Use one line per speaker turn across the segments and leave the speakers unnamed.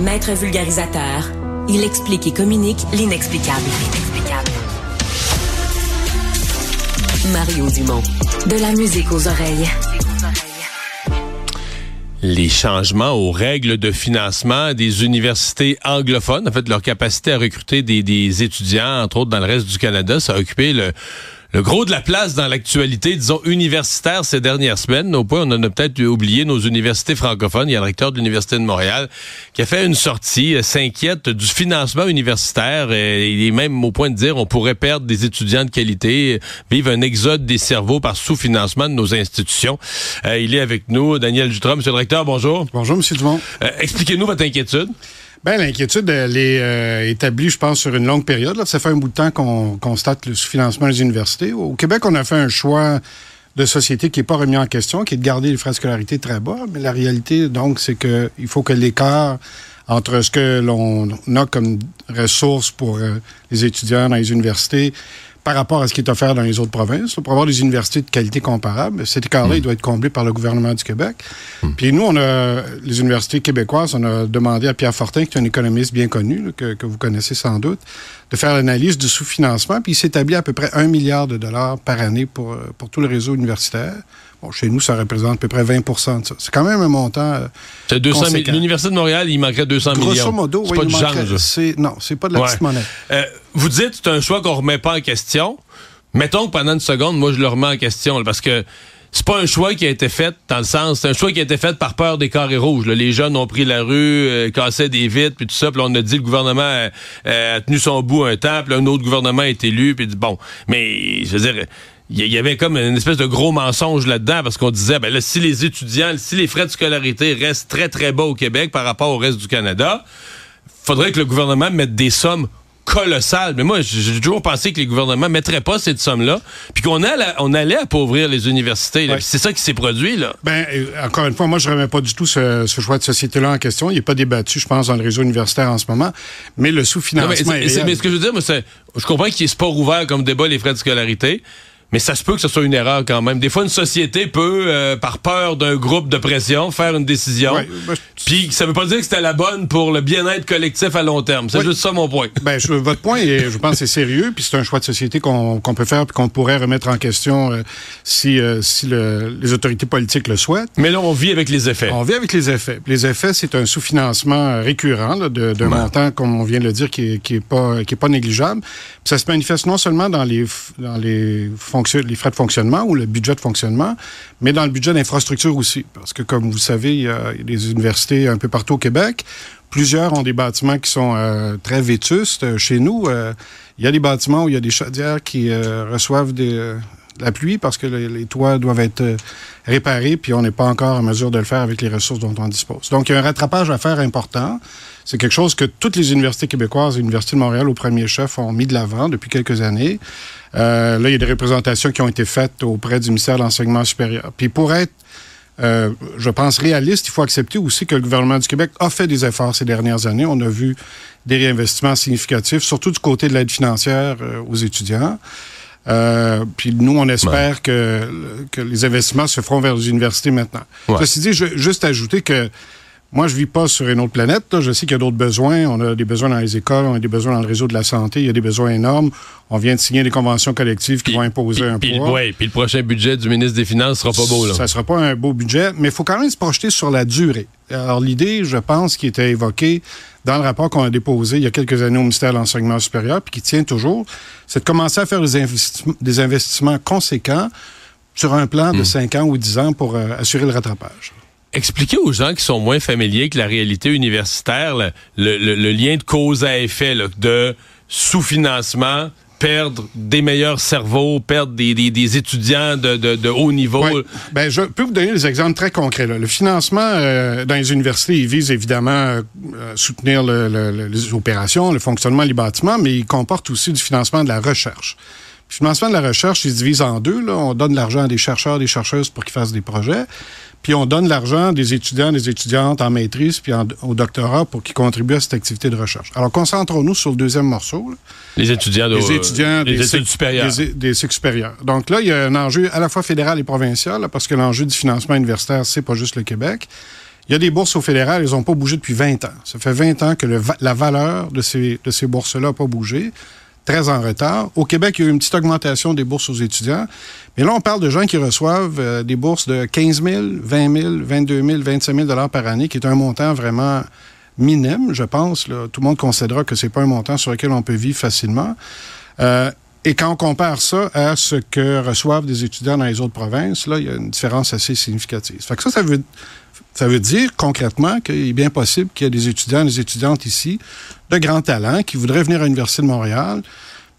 Maître vulgarisateur, il explique et communique l'inexplicable. Mario Dumont. De la musique aux oreilles.
Les changements aux règles de financement des universités anglophones, en fait, leur capacité à recruter des, des étudiants, entre autres dans le reste du Canada, ça a occupé le, le gros de la place dans l'actualité, disons, universitaire ces dernières semaines. Au point, on en a peut-être oublié nos universités francophones. Il y a le recteur de l'Université de Montréal qui a fait une sortie, euh, s'inquiète du financement universitaire. Et il est même au point de dire on pourrait perdre des étudiants de qualité, vivre un exode des cerveaux par sous-financement de nos institutions. Euh, il est avec nous, Daniel Jutras. Monsieur le recteur, bonjour.
Bonjour, Monsieur Dumont.
Euh, expliquez-nous votre inquiétude.
Ben, l'inquiétude, elle est euh, établie, je pense, sur une longue période. Là. Ça fait un bout de temps qu'on constate le sous-financement des universités. Au Québec, on a fait un choix de société qui n'est pas remis en question, qui est de garder les frais de scolarité très bas. Mais la réalité, donc, c'est qu'il faut que l'écart entre ce que l'on a comme ressources pour euh, les étudiants dans les universités par rapport à ce qui est offert dans les autres provinces. Pour avoir des universités de qualité comparable, cet écart-là, il doit être comblé par le gouvernement du Québec. Puis nous, on a, les universités québécoises, on a demandé à Pierre Fortin, qui est un économiste bien connu, que, que, vous connaissez sans doute, de faire l'analyse du sous-financement. Puis il s'établit à peu près un milliard de dollars par année pour, pour tout le réseau universitaire. Bon, chez nous, ça représente à peu près 20% de ça. C'est quand même un montant. Euh,
c'est 200 000. L'Université de Montréal, il manquerait 200
Grosso
millions.
Grosso modo,
c'est
oui,
pas du
manquerait. Non, c'est pas de la
Ouais.
petite monnaie.
Euh, vous dites c'est un choix qu'on remet pas en question. Mettons que pendant une seconde, moi, je le remets en question, là, parce que c'est pas un choix qui a été fait dans le sens, c'est un choix qui a été fait par peur des carrés rouges. là. Les jeunes ont pris la rue, euh, cassaient des vitres, puis tout ça. Puis là, on a dit le gouvernement a tenu son bout un temps, puis là, un autre gouvernement est élu, puis dit bon. Mais je veux dire, il y- avait comme une espèce de gros mensonge là-dedans parce qu'on disait ben là, si les étudiants, si les frais de scolarité restent très très bas au Québec par rapport au reste du Canada, faudrait que le gouvernement mette des sommes colossales. Mais moi, j'ai toujours pensé que les gouvernements mettraient pas cette somme-là, puis qu'on allait, on allait appauvrir les universités.
Ouais.
C'est ça qui s'est produit là.
Ben, euh, encore une fois, moi, je remets pas du tout ce, ce choix de société-là en question. Il n'est pas débattu, je pense, dans le réseau universitaire en ce moment. Mais le
mais,
sous-financement réel.
mais ce que je veux dire, moi, c'est- je comprends qu'il est sport ouvert comme débat les frais de scolarité. Mais ça se peut que ce soit une erreur quand même. Des fois, une société peut, euh, par peur d'un groupe de pression, faire une décision.
Ouais, ben,
Puis ça veut pas dire que c'était la bonne pour le bien-être collectif à long terme. C'est juste ça mon point.
Ben, je- votre point, est, je pense, c'est sérieux, puis c'est un choix de société qu'on peut faire, puis qu'on pourrait remettre en question euh, si, euh, si le- les autorités politiques le souhaitent.
Mais là, on vit avec les effets.
On vit avec les effets. Les effets, c'est un sous-financement récurrent d'un
Ouais.
montant, comme on vient de le dire, qui est, qui est pas qui est pas négligeable. Puis ça se manifeste non seulement dans les dans les fonctions les frais de fonctionnement ou le budget de fonctionnement, mais dans le budget d'infrastructure aussi, parce que comme vous savez, il y a des universités un peu partout au Québec. Plusieurs ont des bâtiments qui sont euh, très vétustes. Euh, Chez nous, euh, il y a des bâtiments où il y a des chaudières qui reçoivent des, de la pluie parce que les, les toits doivent être réparés, puis on n'est pas encore en mesure de le faire avec les ressources dont on dispose. Donc, il y a un rattrapage à faire important. C'est quelque chose que toutes les universités québécoises, l'Université de Montréal au premier chef, ont mis de l'avant depuis quelques années. Euh, là, il y a des représentations qui ont été faites auprès du ministère de l'Enseignement supérieur. Puis pour être euh, je pense, réaliste, il faut accepter aussi que le gouvernement du Québec a fait des efforts ces dernières années. On a vu des réinvestissements significatifs, surtout du côté de l'aide financière euh, aux étudiants. Euh, puis nous, on espère que, que les investissements se feront vers les universités maintenant.
Ouais.
Ceci dit, je veux juste ajouter que Moi, je vis pas sur une autre planète. là. Je sais qu'il y a d'autres besoins. On a des besoins dans les écoles, on a des besoins dans le réseau de la santé. Il y a des besoins énormes. On vient de signer des conventions collectives qui vont imposer un
Puis,
poids.
ouais, puis le prochain budget du ministre des Finances sera pas beau, là.
Ça sera pas un beau budget, mais il faut quand même se projeter sur la durée. Alors, l'idée, je pense, qui était évoquée dans le rapport qu'on a déposé il y a quelques années au ministère de l'Enseignement supérieur, puis qui tient toujours, c'est de commencer à faire des, investissements- des investissements conséquents sur un plan de
Hmm.
5 ans ou 10 ans pour euh, assurer le rattrapage.
Expliquez aux gens qui sont moins familiers avec la réalité universitaire le, lien de cause à effet de sous-financement, perdre des meilleurs cerveaux, perdre des, des- des étudiants de, haut niveau.
Ben, je peux vous donner des exemples très concrets. là. Le financement euh, dans les universités, il vise évidemment euh, euh, soutenir le- le- le- les opérations, le fonctionnement, les bâtiments, mais il comporte aussi du financement de la recherche. Le financement de la recherche, il se divise en deux. Là. On donne l'argent à des chercheurs, des chercheuses pour qu'ils fassent des projets. Puis on donne l'argent des étudiants, des étudiantes en maîtrise puis en- au doctorat pour qu'ils contribuent à cette activité de recherche. Alors concentrons-nous sur le deuxième morceau. là.
Les étudiants de
Les étudiants des,
études supérieures.
Des, des cycles supérieurs. Donc là, il y a un enjeu à la fois fédéral et provincial, là, parce que l'enjeu du financement universitaire, c'est pas juste le Québec. Il y a des bourses au fédéral, elles n'ont pas bougé depuis 20 ans. Ça fait 20 ans que le la valeur de ces, de ces bourses-là n'a pas bougé. Très en retard. Au Québec, il y a eu une petite augmentation des bourses aux étudiants. Mais là, on parle de gens qui reçoivent euh, des bourses de 15 000, 20 000, 22 000, 25 000 dollars par année, qui est un montant vraiment minime, je pense. là. Tout le monde considérera que c'est pas un montant sur lequel on peut vivre facilement. Euh, et quand on compare ça à ce que reçoivent des étudiants dans les autres provinces, là, il y a une différence assez significative. Fait que ça, ça veut, ça veut dire concrètement qu'il est bien possible qu'il y ait des étudiants, des étudiantes ici de grands talents qui voudraient venir à l'Université de Montréal,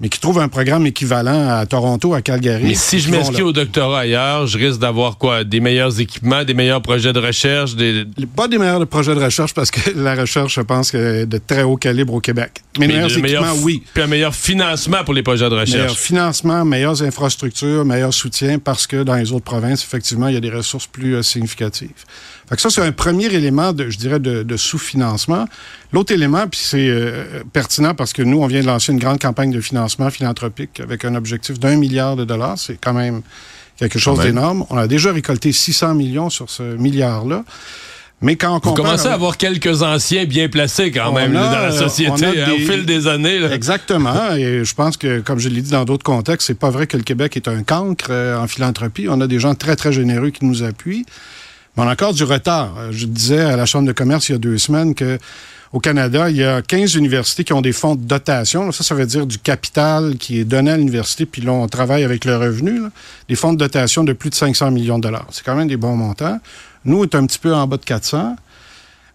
mais qui trouvent un programme équivalent à Toronto, à Calgary.
Mais si je m'inscris au doctorat ailleurs, je risque d'avoir quoi? Des meilleurs équipements, des meilleurs projets de recherche, des,
Pas des meilleurs projets de recherche parce que la recherche, je pense, est de très haut calibre au Québec. Mais,
mais
meilleurs équipements,
meilleurs-
oui.
Puis un meilleur financement pour les projets de
Meilleur
recherche.
financement, meilleures infrastructures, meilleur soutien parce que dans les autres provinces, effectivement, il y a des ressources plus euh, significatives. Fait que ça, c'est un premier élément, de, je dirais, de, de sous-financement. L'autre élément, puis c'est euh, pertinent parce que nous, on vient de lancer une grande campagne de financement philanthropique avec un objectif d'un milliard de dollars. C'est quand même quelque chose d'énorme. On a déjà récolté 600 millions sur ce milliard-là. Mais quand on
Vous
compare...
commencez à avoir quelques anciens bien placés quand même là, dans la
euh,
société hein, au
des-
fil des années. là.
Exactement. Et je pense que, comme je l'ai dit dans d'autres contextes, c'est pas vrai que le Québec est un cancre euh, en philanthropie. On a des gens très, très généreux qui nous appuient. Mais on a encore du retard. Euh, Je disais à la Chambre de commerce il y a deux semaines que au Canada, il y a 15 universités qui ont des fonds de dotation. Ça, ça veut dire du capital qui est donné à l'université, puis là, on travaille avec le revenu. là. Des fonds de dotation de plus de 500 millions de dollars. C'est quand même des bons montants. Nous, on est un petit peu en bas de 400.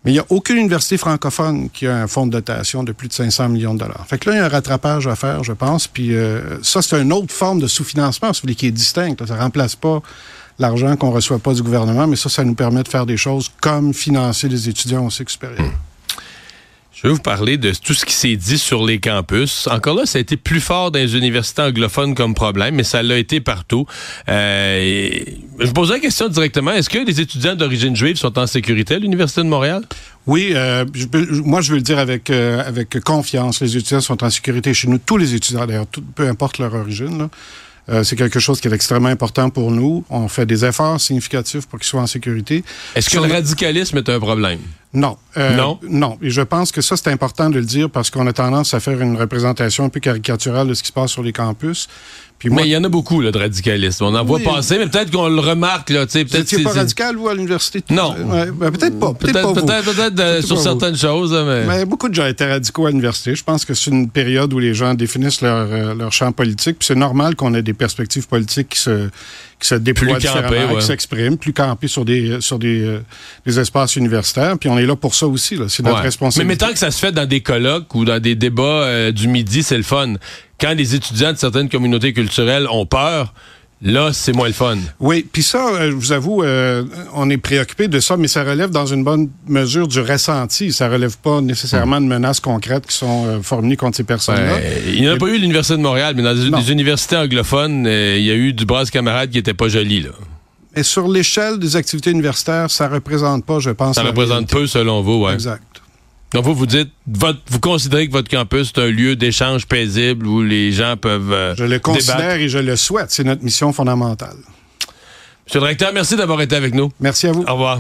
Mais il n'y a aucune université francophone qui a un fonds de dotation de plus de 500 millions de dollars. Fait que là, il y a un rattrapage à faire, je pense. Puis euh, ça, c'est une autre forme de sous-financement, si vous voulez, qui est distincte. Ça ne remplace pas l'argent qu'on ne reçoit pas du gouvernement, mais ça, ça nous permet de faire des choses comme financer des étudiants au cycle supérieur.
Je vais vous parler de tout ce qui s'est dit sur les campus. Encore là, ça a été plus fort dans les universités anglophones comme problème, mais ça l'a été partout. Euh, et je vous pose la question directement. Est-ce que les étudiants d'origine juive sont en sécurité à l'Université de Montréal?
Oui, euh, je moi, je veux le dire avec, euh, avec confiance. Les étudiants sont en sécurité chez nous. Tous les étudiants, d'ailleurs, peu importe leur origine. là. Euh, c'est quelque chose qui est extrêmement important pour nous. On fait des efforts significatifs pour qu'ils soient en sécurité.
Est-ce que le- radicalisme est un problème?
Non. Euh,
Non?
Non. Et je pense que ça, c'est important de le dire parce qu'on a tendance à faire une représentation un peu caricaturale de ce qui se passe sur les campus. Puis moi,
mais il y en a beaucoup là, de radicalisme. On en
Oui.
voit passer, mais peut-être qu'on le remarque. Là, tu sais,
vous pas radical, vous, à l'université?
Non.
Ouais, ben, peut-être pas. Peut-être
Peut-être peut-être, euh, sur
pas vous.
certaines choses, mais...
Mais beaucoup de gens étaient radicaux à l'université. Je pense que c'est une période où les gens définissent leur, euh, leur champ politique. Puis c'est normal qu'on ait des perspectives politiques qui se, qui se déploient
Plus campées, ouais.
qui s'expriment, plus campés sur des, sur des, euh, des espaces universitaires. Puis on est là pour ça aussi. là. C'est notre
Ouais.
responsabilité.
Mais tant que ça se fait dans des colloques ou dans des débats euh, du midi, c'est le fun. Quand les étudiants de certaines communautés culturelles ont peur, là, c'est moins le fun.
Oui, puis ça, euh, je vous avoue, euh, on est préoccupé de ça, mais ça relève dans une bonne mesure du ressenti. Ça relève pas nécessairement de menaces concrètes qui sont euh, formulées contre ces personnes-là.
Il n'y en a pas eu à l'Université de Montréal, mais dans
Non.
des universités anglophones, euh, il y a eu du brasse camarade qui était pas joli. Là.
Mais sur l'échelle des activités universitaires, ça représente pas, je pense.
Ça représente
réalité.
peu selon vous. Ouais.
Exact.
Donc vous, vous dites, votre, vous considérez que votre campus est un lieu d'échange paisible où les gens peuvent euh,
Je le considère
débattre.
et je le souhaite. C'est notre mission fondamentale.
Monsieur le directeur, merci d'avoir été avec nous.
Merci à vous.
Au revoir.